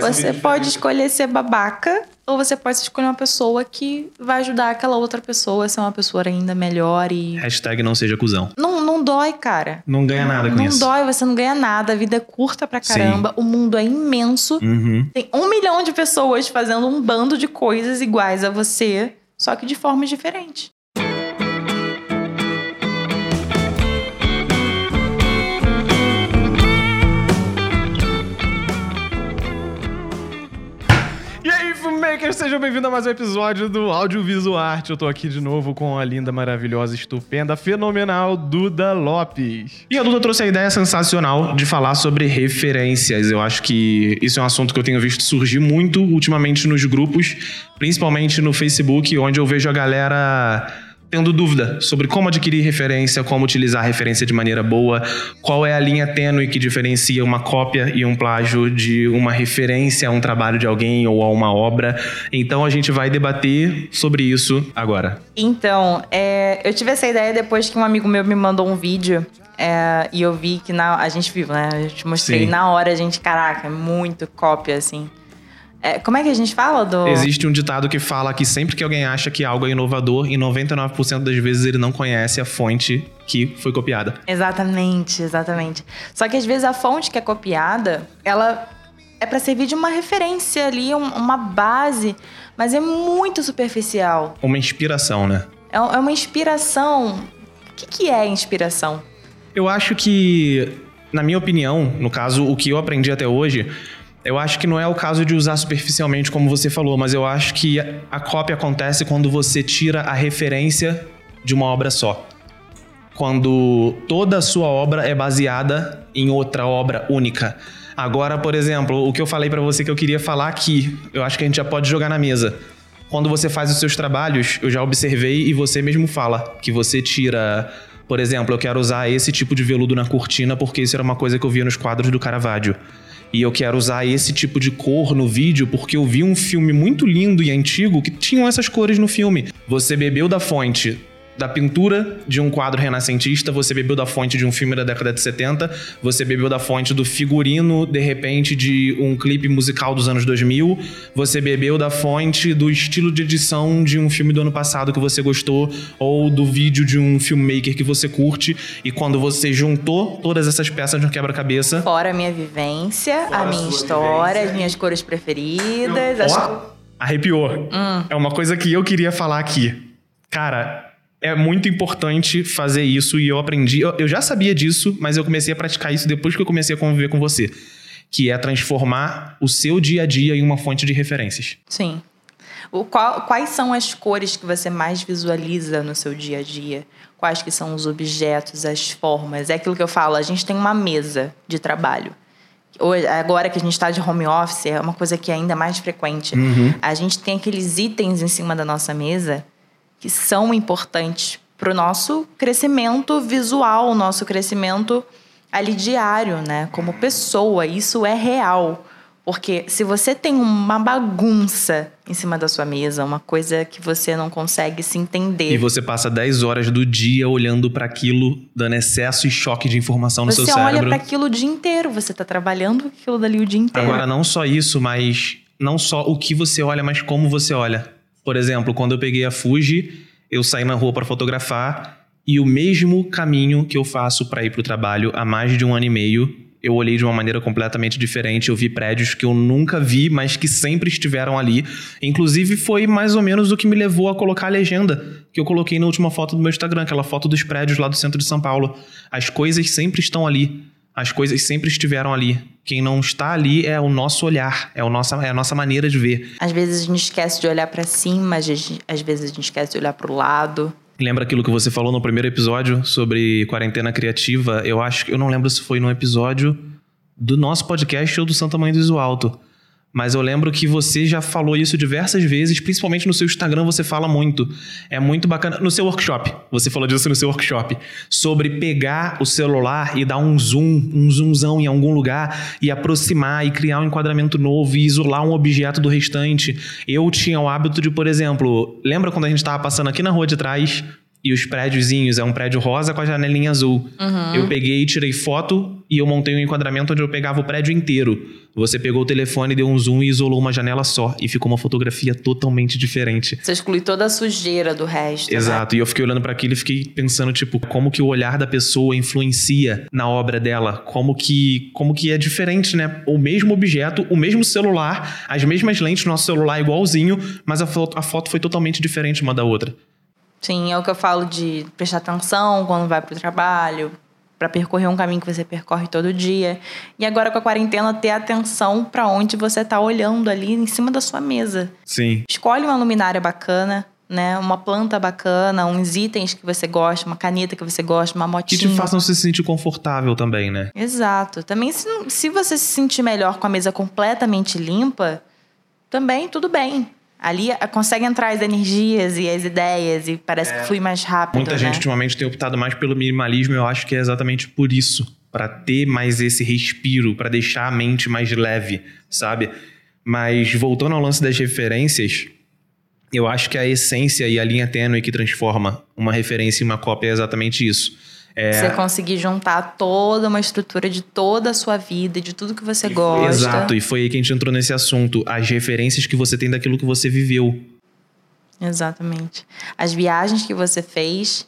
Você pode escolher ser babaca ou você pode escolher uma pessoa que vai ajudar aquela outra pessoa a ser uma pessoa ainda melhor e. Hashtag não seja cuzão. Não, não dói, cara. Não ganha nada com não isso. dói, você não ganha nada. A vida é curta pra caramba. O mundo é imenso. Uhum. Tem um milhão de pessoas fazendo um bando de coisas iguais a você, só que de formas diferentes. Aí, filmmakers, sejam bem-vindos a mais um episódio do Audiovisual Arte. Eu tô aqui de novo com a linda, maravilhosa, estupenda, fenomenal Duda Lopes. E a Duda trouxe a ideia sensacional de falar sobre referências. Eu acho que isso é um assunto que eu tenho visto surgir muito ultimamente nos grupos, principalmente no Facebook, onde eu vejo a galera tendo dúvida sobre como adquirir referência, como utilizar a referência de maneira boa, qual é a linha tênue que diferencia uma cópia e um plágio de uma referência a um trabalho de alguém ou a uma obra. Então a gente vai debater sobre isso agora. Então, é, eu tive essa ideia depois que um amigo meu me mandou um vídeo. é, e eu vi que na, a gente viu, né? Eu te mostrei Sim. na hora, a gente, caraca, é muito cópia, assim. É, como é que a gente fala do. Existe um ditado que fala que sempre que alguém acha que algo é inovador, em 99% das vezes ele não conhece a fonte que foi copiada. Exatamente, exatamente. Só que às vezes a fonte que é copiada, ela é pra servir de uma referência ali, um- uma base, mas é muito superficial. Uma inspiração, né? É, é uma inspiração. O que, que é inspiração? Eu acho que, na minha opinião, no caso, o que eu aprendi até hoje, eu acho que não é o caso de usar superficialmente, como você falou, mas eu acho que a- cópia acontece quando você tira a referência de uma obra só. Quando toda a sua obra é baseada em outra obra única. Agora, por exemplo, o que eu falei pra você que eu queria falar aqui, eu acho que a gente já pode jogar na mesa. Quando você faz os seus trabalhos, eu já observei e você mesmo fala que você tira, por exemplo, eu quero usar esse tipo de veludo na cortina porque isso era uma coisa que eu via nos quadros do Caravaggio. E eu quero usar esse tipo de cor no vídeo porque eu vi um filme muito lindo e antigo que tinham essas cores no filme. Você bebeu da fonte da pintura de um quadro renascentista, você bebeu da fonte de um filme da década de 70, você bebeu da fonte do figurino, de repente, de um clipe musical dos anos 2000, você bebeu da fonte do estilo de edição de um filme do ano passado que você gostou, ou do vídeo de um filmmaker que você curte, e quando você juntou todas essas peças no quebra-cabeça, Fora a minha vivência, a minha história, as minhas cores preferidas. as- Ó, arrepiou. É uma coisa que eu queria falar aqui. Cara, é muito importante fazer isso e eu aprendi. Eu, eu já sabia disso, mas eu comecei a praticar isso depois que eu comecei a conviver com você. Que é transformar o seu dia a dia em uma fonte de referências. Sim. O qual- quais são as cores que você mais visualiza no seu dia a dia? Quais que são os objetos, as formas? É aquilo que eu falo, a gente tem uma mesa de trabalho. Hoje, agora que a gente está de home office, é uma coisa que é ainda mais frequente. A gente tem aqueles itens em cima da nossa mesa que são importantes para o nosso crescimento visual, nosso crescimento ali diário, né? Como pessoa, isso é real. Porque se você tem uma bagunça em cima da sua mesa, uma coisa que você não consegue se entender, E você passa 10 horas do dia olhando para aquilo, dando excesso e choque de informação no você seu olha cérebro. para aquilo o dia inteiro, você tá trabalhando com aquilo dali o dia inteiro. Agora, não só isso, mas não só o que você olha, mas como você olha. Por exemplo, quando eu peguei a Fuji, eu saí na rua para fotografar e o mesmo caminho que eu faço para ir para o trabalho há mais de um ano e meio, eu olhei de uma maneira completamente diferente. Eu vi prédios que eu nunca vi, mas que sempre estiveram ali. Inclusive, foi mais ou menos o que me levou a colocar a legenda que eu coloquei na última foto do meu Instagram, aquela foto dos prédios lá do centro de São Paulo. As coisas sempre estão ali. As coisas sempre estiveram ali. Quem não está ali é o nosso olhar, é, o nossa, é a nossa maneira de ver. Às vezes a gente esquece de olhar para cima, às vezes, a gente esquece de olhar para o lado. Lembra aquilo que você falou no primeiro episódio sobre quarentena criativa? Eu acho que eu não lembro se foi no episódio do nosso podcast ou do Santa Mãe do Iso Alto. Mas eu lembro que você já falou isso diversas vezes, principalmente no seu Instagram você fala muito. É muito bacana. No seu workshop, você falou disso no seu workshop. Sobre pegar o celular e dar um zoom, um zoomzão em algum lugar e aproximar e criar um enquadramento novo e isolar um objeto do restante. Eu tinha o hábito de, por exemplo, lembra quando a gente estava passando aqui na rua de trás e os prédiozinhos é um prédio rosa com a janelinha azul. Uhum. Eu peguei, tirei foto e eu montei um enquadramento onde eu pegava o prédio inteiro. Você pegou o telefone, deu um zoom e isolou uma janela só. E ficou uma fotografia totalmente diferente. Você exclui toda a sujeira do resto. né? Exato. E eu fiquei olhando para aquilo e fiquei pensando, tipo, como que o olhar da pessoa influencia na obra dela. Como que, como que é diferente, né? O mesmo objeto, o mesmo celular, as mesmas lentes nosso celular igualzinho, mas a foto, a foto foi totalmente diferente uma da outra. Sim, é o que eu falo de prestar atenção quando vai pro trabalho, para percorrer um caminho que você percorre todo dia. E agora com a quarentena ter atenção para onde você tá olhando ali em cima da sua mesa. Sim. Escolhe uma luminária bacana, né? Uma planta bacana, uns itens que você gosta, uma caneta que você gosta, uma Que motinha. te façam se sentir confortável também, né? Exato. Também se, se você se sentir melhor com a mesa completamente limpa, também tudo bem. Ali eh, consegue entrar as energias e as ideias e parece que flui mais rápido. Muita né? gente ultimamente tem optado mais pelo minimalismo e eu acho que é exatamente por isso. Pra ter mais esse respiro, pra deixar a mente mais leve, sabe? Mas voltando ao lance das referências, eu acho que a essência e a linha tênue que transforma uma referência em uma cópia é exatamente isso. É, Você conseguir juntar toda uma estrutura de toda a sua vida, de tudo que você gosta. Exato, e foi aí que a gente entrou nesse assunto. As referências que você tem daquilo que você viveu. Exatamente. As viagens que você fez,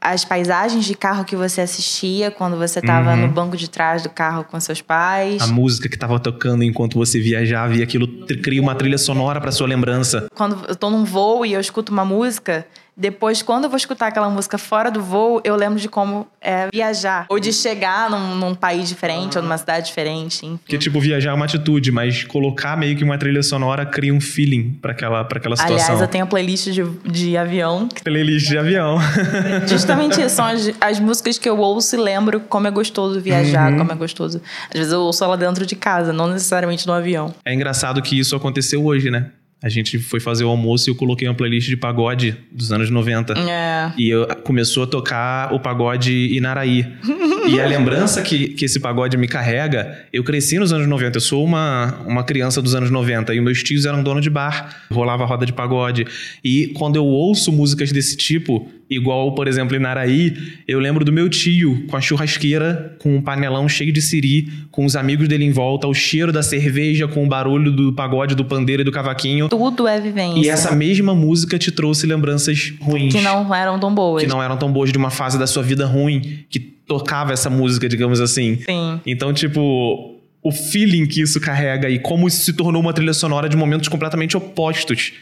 as paisagens de carro que você assistia quando você estava Uhum. no banco de trás do carro com seus pais. A música que tava tocando enquanto você viajava e aquilo cria uma trilha sonora pra sua lembrança. Quando eu tô num voo e eu escuto uma música, depois, quando eu vou escutar aquela música fora do voo, eu lembro de como é viajar. Ou de chegar num, num país diferente ou numa cidade diferente, enfim. Porque, tipo, viajar é uma atitude, mas colocar meio que uma trilha sonora cria um feeling pra aquela, pra aquela situação. Aliás, eu tenho a playlist de, de avião. Playlist de avião. Justamente isso. São as, as músicas que eu ouço e lembro como é gostoso viajar, Uhum. como é gostoso. Às vezes eu ouço ela dentro de casa, não necessariamente no avião. é engraçado que isso aconteceu hoje, né? A gente foi fazer o almoço e eu coloquei uma playlist de pagode dos anos 90. É. E eu- começou a tocar o pagode Inaraí. e a lembrança que, que esse pagode me carrega, eu cresci nos anos 90. Eu sou uma, uma criança dos anos 90 e meus tios eram dono de bar. Rolava roda de pagode. E quando eu ouço músicas desse tipo, igual, por exemplo, Inaraí, eu lembro do meu tio com a churrasqueira, com um panelão cheio de siri, com os amigos dele em volta, o cheiro da cerveja, com o barulho do pagode, do pandeiro e do cavaquinho. Tudo é vivência. E essa mesma música te trouxe lembranças ruins Que não eram tão boas. que não eram tão boas de uma fase da sua vida ruim que tocava essa música, digamos assim. Sim. Então, tipo, o feeling que isso carrega e como isso se tornou uma trilha sonora de momentos completamente opostos.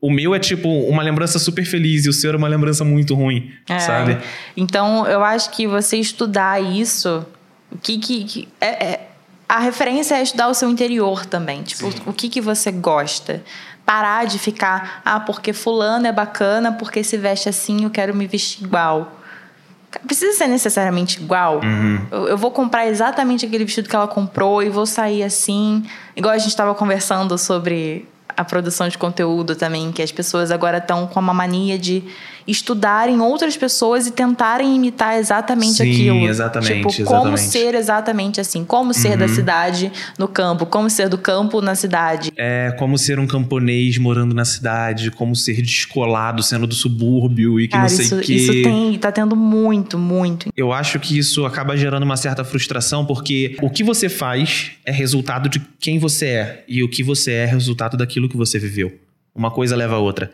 O meu é tipo uma lembrança super feliz e o seu é uma lembrança muito ruim, É. sabe? Então, eu acho que você estudar isso, o que que. que- é, é- a referência é estudar o seu interior também. Tipo, o que que você gosta. Parar de ficar, ah, porque fulano é bacana, porque se veste assim, eu quero me vestir igual. Precisa ser necessariamente igual. Eu, eu vou comprar exatamente aquele vestido que ela comprou e vou sair assim. Igual a gente estava conversando sobre a produção de conteúdo também, que as pessoas agora estão com uma mania de estudarem outras pessoas e tentarem imitar exatamente Sim, aquilo. exatamente, Tipo, como exatamente. ser exatamente assim. Como ser da cidade no campo, como ser do campo na cidade. É como ser um camponês morando na cidade, como ser descolado sendo do subúrbio e que Cara, não sei o quê. isso tem, tá tendo muito, muito. Eu acho que isso acaba gerando uma certa frustração, porque o que você faz é resultado de quem você é, e o que você é é resultado daquilo que você viveu. Uma coisa leva a outra.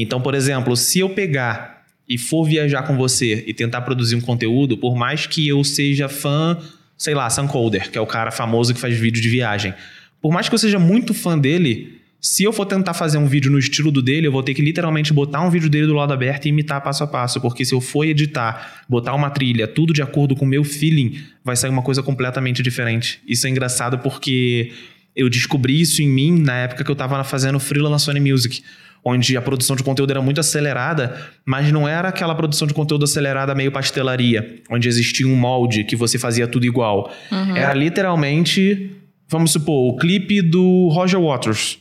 Então, por exemplo, se eu pegar e for viajar com você e tentar produzir um conteúdo, por mais que eu seja fã, sei lá, Sam que é o cara famoso que faz vídeo de viagem. Por mais que eu seja muito fã dele, se eu for tentar fazer um vídeo no estilo do dele, eu vou ter que literalmente botar um vídeo dele do lado aberto e imitar passo a passo, porque se eu for editar, botar uma trilha, tudo de acordo com o meu feeling, vai sair uma coisa completamente diferente. Isso é engraçado porque eu descobri isso em mim na época que eu tava fazendo freela na Sony Music, onde a produção de conteúdo era muito acelerada, mas não era aquela produção de conteúdo acelerada meio pastelaria, onde existia um molde que você fazia tudo igual. Era literalmente, vamos supor, o clipe do Roger Waters.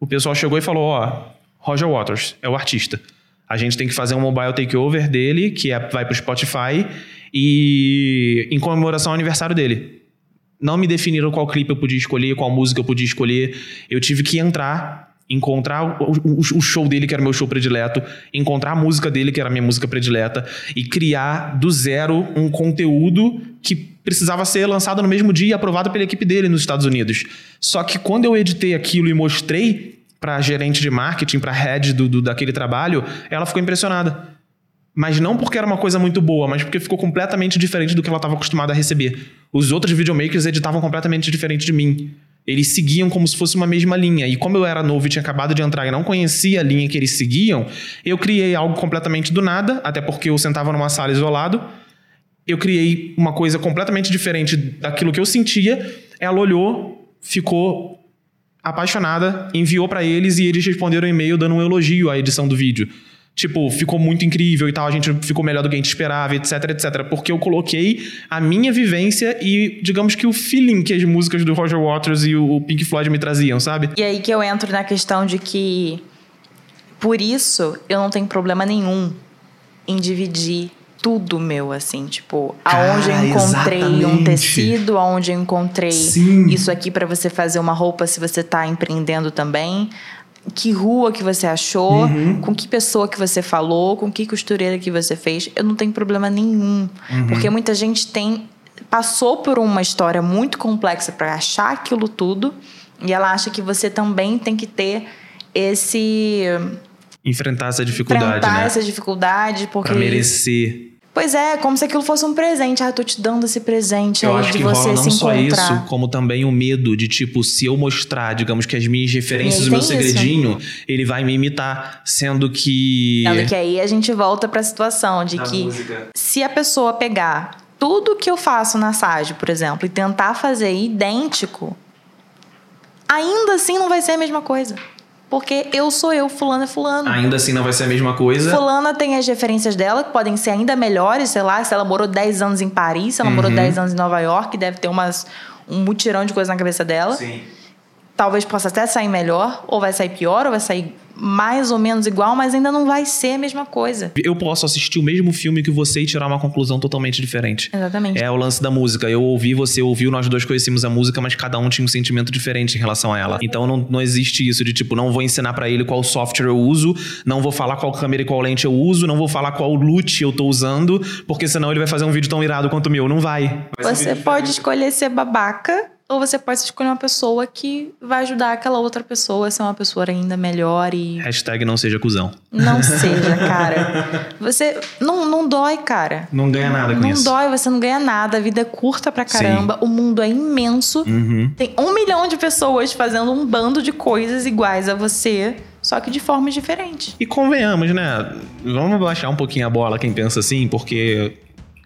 O pessoal chegou e falou: Ó, Roger Waters é o artista. A gente tem que fazer um mobile takeover dele, que é, vai pro Spotify, e em comemoração ao aniversário dele. Não me definiram qual clipe eu podia escolher, qual música eu podia escolher. Eu tive que entrar encontrar o, o, o, show dele, que era meu show predileto, encontrar a música dele, que era a minha música predileta, e criar do zero um conteúdo que precisava ser lançado no mesmo dia e aprovado pela equipe dele nos Estados Unidos. Só que quando eu editei aquilo e mostrei para gerente de marketing, para head do, do, daquele trabalho, ela ficou impressionada. Mas não porque era uma coisa muito boa, mas porque ficou completamente diferente do que ela estava acostumada a receber. Os outros videomakers editavam completamente diferente de mim eles seguiam como se fosse uma mesma linha. E como eu era novo e tinha acabado de entrar e não conhecia a linha que eles seguiam, eu criei algo completamente do nada, até porque eu sentava numa sala isolado. Eu criei uma coisa completamente diferente daquilo que eu sentia. Ela olhou, ficou apaixonada, enviou para eles e eles responderam um e-mail dando um elogio à edição do vídeo tipo, ficou muito incrível e tal, a gente ficou melhor do que a gente esperava, etc, etc. Porque eu coloquei a minha vivência e, digamos que o feeling que as músicas do Roger Waters e o Pink Floyd me traziam, sabe? E aí que eu entro na questão de que, por isso, eu não tenho problema nenhum em dividir tudo meu, assim, tipo, aonde eu encontrei exatamente. um tecido, aonde eu encontrei Sim. isso aqui para você fazer uma roupa se você tá empreendendo também, que rua que você achou, uhum. com que pessoa que você falou, com que costureira que você fez. Eu não tenho problema nenhum. Uhum. Porque muita gente tem passou por uma história muito complexa para achar aquilo tudo e ela acha que você também tem que ter esse enfrentar essa dificuldade, enfrentar né? essa dificuldade porque pra merecer Pois é, como se aquilo fosse um presente. Ah, tô te dando esse presente eu aí acho de que você rola se não só encontrar. isso, como também o medo de, tipo, se eu mostrar, digamos que as minhas referências, o meu segredinho, isso. ele vai me imitar. Sendo que. Sendo que aí a gente volta pra situação de que música. se a pessoa pegar tudo que eu faço na SAG, por exemplo, e tentar fazer idêntico, ainda assim não vai ser a mesma coisa. Porque eu sou eu, fulano é fulano. Ainda assim não vai ser a mesma coisa. Fulana tem as referências dela, que podem ser ainda melhores, sei lá, se ela morou 10 anos em Paris, se ela uhum. morou 10 anos em Nova York, deve ter umas, um mutirão de coisa na cabeça dela. Sim. Talvez possa até sair melhor, ou vai sair pior, ou vai sair mais ou menos igual, mas ainda não vai ser a mesma coisa. Eu posso assistir o mesmo filme que você e tirar uma conclusão totalmente diferente. Exatamente. É o lance da música. Eu ouvi, você ouviu, nós dois conhecemos a música, mas cada um tinha um sentimento diferente em relação a ela. Então não, não existe isso de tipo, não vou ensinar para ele qual software eu uso, não vou falar qual câmera e qual lente eu uso, não vou falar qual loot eu tô usando, porque senão ele vai fazer um vídeo tão irado quanto o meu. Não vai. vai você pode escolher ser babaca ou você pode escolher uma pessoa que vai ajudar aquela outra pessoa a ser uma pessoa ainda melhor e. Hashtag não seja cuzão. Não seja, cara. Você. Não, não dói, cara. Não ganha nada com não isso. Não dói, você não ganha nada. A vida é curta pra caramba. Sim. O mundo é imenso. Uhum. Tem um milhão de pessoas fazendo um bando de coisas iguais a você. Só que de formas diferentes. E convenhamos, né? Vamos baixar um pouquinho a bola quem pensa assim, porque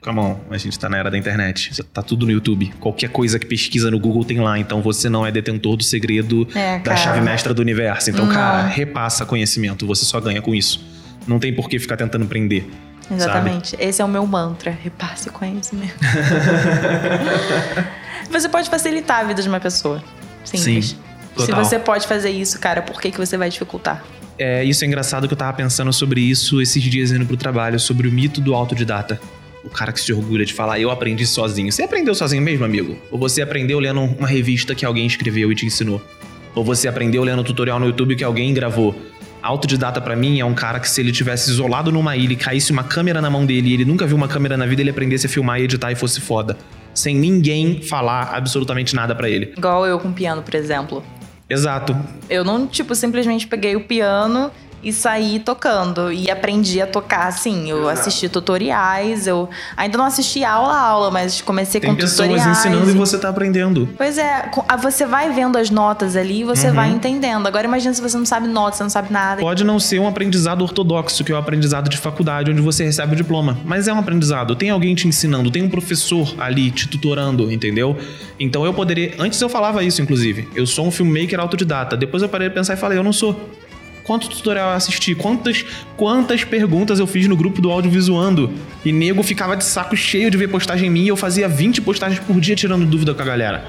Come on, a gente tá na era da internet. Tá tudo no YouTube. Qualquer coisa que pesquisa no Google tem lá. Então você não é detentor do segredo é, da chave mestra do universo. Então, não. cara, repassa conhecimento. Você só ganha com isso. Não tem por que ficar tentando prender. Exatamente. Sabe? Esse é o meu mantra. Repasse conhecimento. você pode facilitar a vida de uma pessoa. Simples. Sim, total. Se você pode fazer isso, cara, por que, que você vai dificultar? É, isso é engraçado que eu tava pensando sobre isso esses dias indo pro trabalho, sobre o mito do autodidata o cara que se orgulha de falar, eu aprendi sozinho. Você aprendeu sozinho mesmo, amigo? Ou você aprendeu lendo uma revista que alguém escreveu e te ensinou? Ou você aprendeu lendo um tutorial no YouTube que alguém gravou? Autodidata para mim é um cara que se ele tivesse isolado numa ilha e caísse uma câmera na mão dele e ele nunca viu uma câmera na vida, ele aprendesse a filmar e editar e fosse foda. Sem ninguém falar absolutamente nada para ele. Igual eu com piano, por exemplo. Exato. Eu não, tipo, simplesmente peguei o piano e saí tocando. E aprendi a tocar, assim. Eu Exato. assisti tutoriais, eu ainda não assisti aula a aula, mas comecei Tem com tutoriais. Tem pessoas ensinando e você tá aprendendo. Pois é, você vai vendo as notas ali e você uhum. vai entendendo. Agora imagina se você não sabe notas, você não sabe nada. Pode não ser um aprendizado ortodoxo, que é o aprendizado de faculdade, onde você recebe o diploma. Mas é um aprendizado. Tem alguém te ensinando, tem um professor ali te tutorando, entendeu? Então eu poderia. Antes eu falava isso, inclusive. Eu sou um filmmaker autodidata. Depois eu parei de pensar e falei, eu não sou quanto tutorial eu assisti, quantas, quantas perguntas eu fiz no grupo do audiovisuando. E nego ficava de saco cheio de ver postagem minha e eu fazia 20 postagens por dia tirando dúvida com a galera.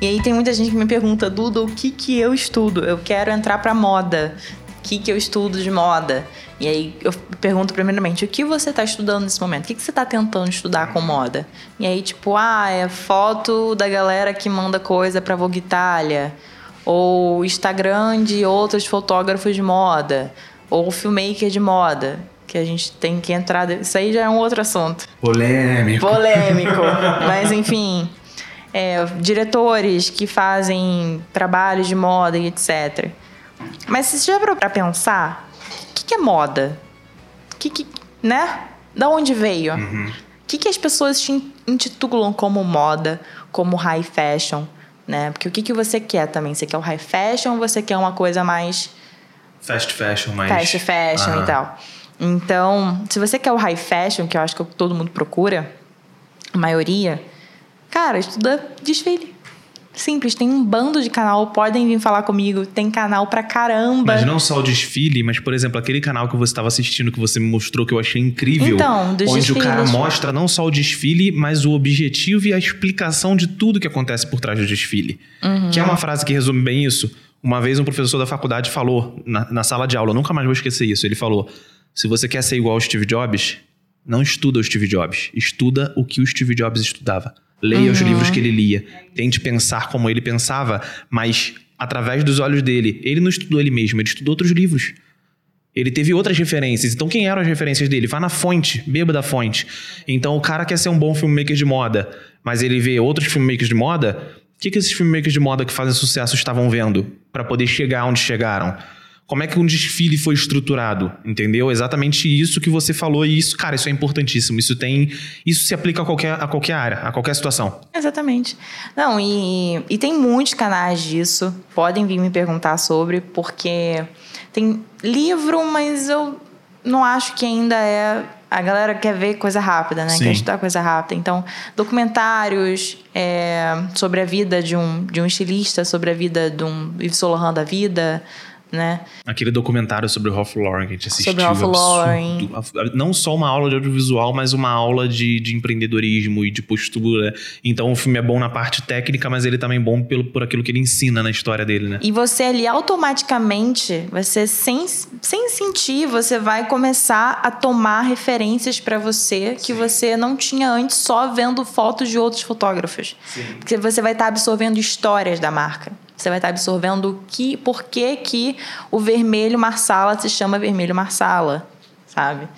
E aí tem muita gente que me pergunta, Duda, o que que eu estudo? Eu quero entrar pra moda que, que eu estudo de moda? E aí eu pergunto primeiramente, o que você está estudando nesse momento? O que, que você está tentando estudar com moda? E aí, tipo, ah, é foto da galera que manda coisa pra Vogue Itália, ou Instagram de outros fotógrafos de moda, ou filmmaker de moda. Que a gente tem que entrar. Isso aí já é um outro assunto. Polêmico. Polêmico. Mas enfim. É, diretores que fazem trabalhos de moda e etc. Mas você já parou pra pensar? O que, que é moda? Que, que, né? Da onde veio? O Uhum. que, que as pessoas te intitulam como moda, como high fashion, né? Porque o que, que você quer também? Você quer o high fashion ou você quer uma coisa mais Fast fashion, mas. fast fashion Aham. e tal? Então, se você quer o high fashion, que eu acho que todo mundo procura, a maioria, cara, estuda desfile. Simples, tem um bando de canal, podem vir falar comigo, tem canal pra caramba. Mas não só o desfile, mas, por exemplo, aquele canal que você estava assistindo, que você me mostrou, que eu achei incrível. Então, dos Onde o cara desfiles. mostra não só o desfile, mas o objetivo e a explicação de tudo que acontece por trás do desfile. Uhum. Que é uma frase que resume bem isso. Uma vez um professor da faculdade falou na, na sala de aula, nunca mais vou esquecer isso. Ele falou: se você quer ser igual ao Steve Jobs, não estuda o Steve Jobs, estuda o que o Steve Jobs estudava. Leia os livros que ele lia. Tente pensar como ele pensava, mas através dos olhos dele. Ele não estudou ele mesmo, ele estudou outros livros. Ele teve outras referências. Então, quem eram as referências dele? Vá na fonte, beba da fonte. Então, o cara quer ser um bom filmmaker de moda, mas ele vê outros filmmakers de moda. O que, que esses filmmakers de moda que fazem sucesso estavam vendo para poder chegar onde chegaram? Como é que um desfile foi estruturado? Entendeu? Exatamente isso que você falou. E isso, cara, isso é importantíssimo. Isso tem. Isso se aplica a qualquer, a qualquer área, a qualquer situação. Exatamente. Não, e, e tem muitos canais disso. Podem vir me perguntar sobre, porque tem livro, mas eu não acho que ainda é. A galera quer ver coisa rápida, né? Sim. Quer estudar coisa rápida. Então, documentários é, sobre a vida de um, de um estilista, sobre a vida de um Yves Saint Laurent da vida, né? Aquele documentário sobre o Ralph Lauren que a gente assistiu. Sobre o Ralph. Lauren. Não só uma aula de audiovisual, mas uma aula de, de empreendedorismo e de postura. Então o filme é bom na parte técnica, mas ele também é bom pelo, por aquilo que ele ensina na história dele, né? E você ali automaticamente, você sem, sem sentir, você vai começar a tomar referências pra você que você não tinha antes só vendo fotos de outros fotógrafos. Porque você vai estar absorvendo histórias da marca. Você vai estar absorvendo que, por que, que o vermelho Marsala se chama vermelho Marsala, sabe?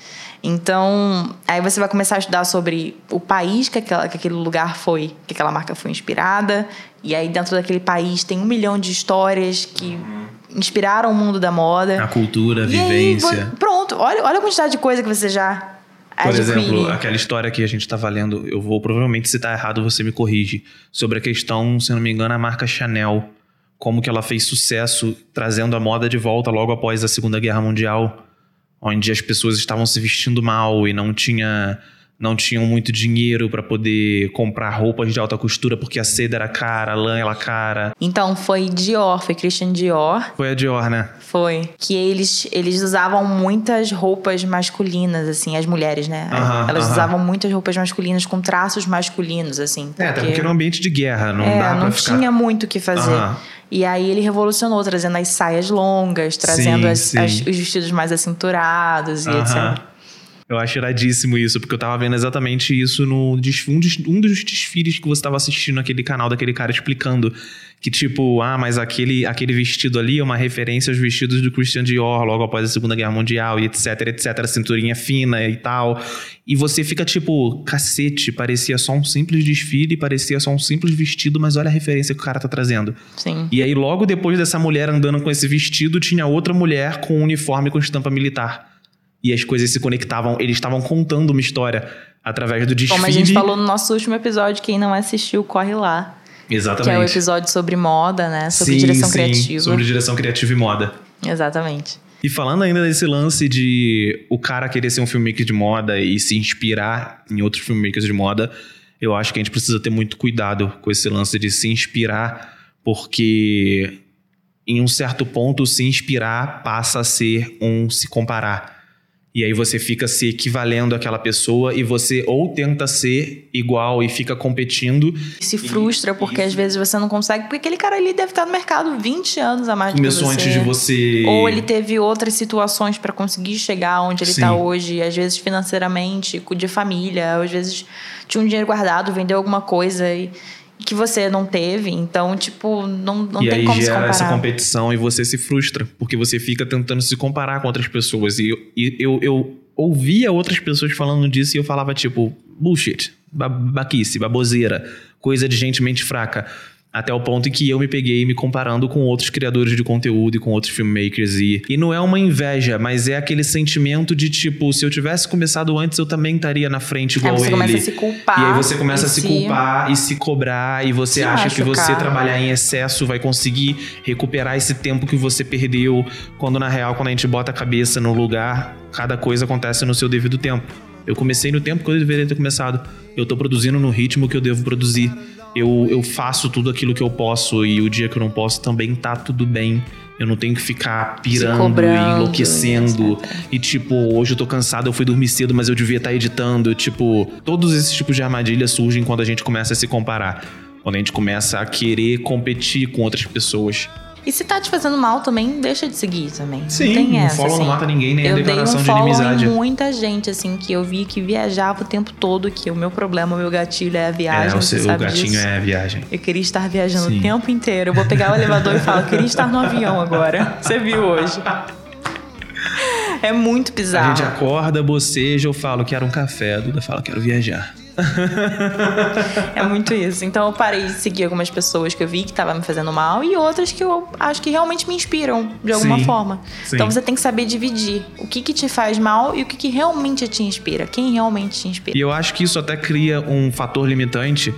Então, aí você vai começar a estudar sobre o país que, aquela, que aquele lugar foi, que aquela marca foi inspirada. E aí, dentro daquele país, tem um milhão de histórias que inspiraram o mundo da moda. A cultura, a aí, vivência. vo- pronto, olha, olha a quantidade de coisa que você já Por exemplo, aquela história que a gente estava lendo, eu vou provavelmente citar errado, você me corrige, sobre a questão, se não me engano, a marca Chanel, como que ela fez sucesso trazendo a moda de volta logo após a Segunda Guerra Mundial, onde as pessoas estavam se vestindo mal e não tinha não tinham muito dinheiro para poder comprar roupas de alta costura porque a seda era cara, a lã era cara. Então, foi Dior, foi Christian Dior. Foi a Dior, né? Foi. Que eles, eles usavam muitas roupas masculinas, assim, as mulheres, né? Aham, Elas aham. usavam muitas roupas masculinas com traços masculinos, assim. É, até porque era um ambiente de guerra, não é, dá não ficar... tinha muito o que fazer. Aham. E aí ele revolucionou, trazendo as saias longas, trazendo Sim, as- sim. as- os vestidos mais acinturados e etc. Eu acho iradíssimo isso, porque eu tava vendo exatamente isso no um, des- um dos desfiles que você tava assistindo naquele canal daquele cara explicando que tipo, ah, mas aquele, aquele vestido ali é uma referência aos vestidos do Christian Dior logo após a Segunda Guerra Mundial e etc, etc, cinturinha fina e tal. E você fica tipo, cacete, parecia só um simples desfile, parecia só um simples vestido, mas olha a referência que o cara tá trazendo. Sim. E aí, logo depois dessa mulher andando com esse vestido, tinha outra mulher com um uniforme com estampa militar. E as coisas se conectavam, eles estavam contando uma história através do desfile. Como a gente falou no nosso último episódio, quem não assistiu, corre lá. Exatamente. Que é o episódio sobre moda, né? Sobre Sim, direção sim, criativa. Sobre direção criativa e moda. Exatamente. E falando ainda desse lance de o cara querer ser um filmmaker de moda e se inspirar em outros filmmakers de moda, eu acho que a gente precisa ter muito cuidado com esse lance de se inspirar, porque em um certo ponto se inspirar passa a ser um se comparar. E aí você fica se equivalendo àquela pessoa e você ou tenta ser igual e fica competindo. Se frustra porque às vezes você não consegue, porque aquele cara ali deve estar no mercado 20 anos a mais Começou do que você. antes de você. Ou ele teve outras situações para conseguir chegar onde ele está hoje, às vezes financeiramente, de família, às vezes tinha um dinheiro guardado, vendeu alguma coisa e que você não teve, então tipo, não, não e tem aí como se gera comparar. essa competição e você se frustra, porque você fica tentando se comparar com outras pessoas. E, eu- e eu, eu ouvia outras pessoas falando disso e eu falava, tipo, bullshit, ba- baquice, baboseira, coisa de gente mente fraca. Até o ponto em que eu me peguei me comparando com outros criadores de conteúdo e com outros filmmakers. E, e não é uma inveja, mas é aquele sentimento de tipo, se eu tivesse começado antes, eu também estaria na frente igual Aí você ele. começa a se culpar. E aí você começa a se culpar e se cobrar e você acha que você machucar. trabalhar em excesso vai conseguir recuperar esse tempo que você perdeu, quando na real quando a gente bota a cabeça no lugar, cada coisa acontece no seu devido tempo. Eu comecei no tempo que eu deveria ter começado. Eu tô produzindo no ritmo que eu devo produzir. Eu, eu faço tudo aquilo que eu posso e o dia que eu não posso também tá tudo bem. Eu não tenho que ficar pirando cobrando, e enlouquecendo. etc. E tipo, hoje eu tô cansado, eu fui dormir cedo, mas eu devia estar editando. Tipo, todos esses tipos de armadilhas surgem quando a gente começa a se comparar. Quando a gente começa a querer competir com outras pessoas. E se tá te fazendo mal também, deixa de seguir também. Sim, não tem um essa, follow não assim. mata ninguém, nem a eu dei um declaração de follow inimizade. em muita gente, assim, que eu vi que viajava o tempo todo, que o meu problema, o meu gatilho é a viagem, é, o, seu, o gatinho disso. é a viagem. Eu queria estar viajando Sim. o tempo inteiro. Eu vou pegar o elevador e falar, eu queria estar no avião agora. Você viu hoje. É muito A bizarro. gente acorda, boceja, eu falo, quero um café. A Duda fala, quero viajar. É muito isso. Então eu parei de seguir algumas pessoas que eu vi que estavam me fazendo mal e outras que eu acho que realmente me inspiram de alguma Sim, forma. sim. Então você tem que saber dividir o que, que te faz mal e o que, que realmente te inspira. Quem realmente te inspira. E eu acho que isso até cria um fator limitante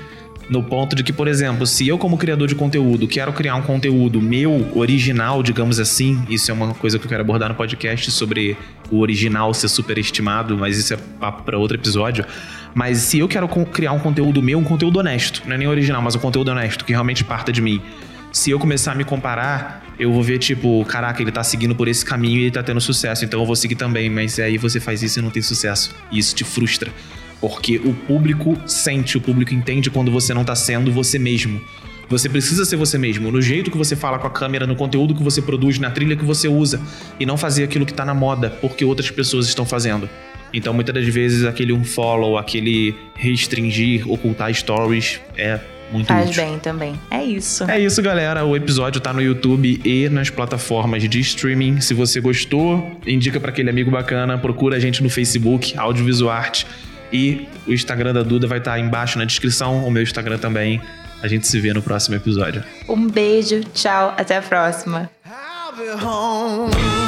no ponto de que, por exemplo, se eu, como criador de conteúdo, quero criar um conteúdo meu, original, digamos assim, isso é uma coisa que eu quero abordar no podcast sobre o original ser superestimado, mas isso é papo para outro episódio. Mas se eu quero criar um conteúdo meu, um conteúdo honesto, não é nem original, mas um conteúdo honesto, que realmente parta de mim. Se eu começar a me comparar, eu vou ver, tipo, caraca, ele tá seguindo por esse caminho e ele tá tendo sucesso, então eu vou seguir também. Mas aí você faz isso e não tem sucesso. E isso te frustra. Porque o público sente, o público entende quando você não tá sendo você mesmo. Você precisa ser você mesmo, no jeito que você fala com a câmera, no conteúdo que você produz, na trilha que você usa. E não fazer aquilo que tá na moda, porque outras pessoas estão fazendo. Então, muitas das vezes, aquele unfollow, aquele restringir, ocultar stories é muito Faz útil. bem também. É isso. É isso, galera. O episódio tá no YouTube e nas plataformas de streaming. Se você gostou, indica pra aquele amigo bacana, procura a gente no Facebook, Audiovisuarte. E o Instagram da Duda vai estar embaixo na descrição, o meu Instagram também. A gente se vê no próximo episódio. Um beijo, tchau, até a próxima. I'll be home.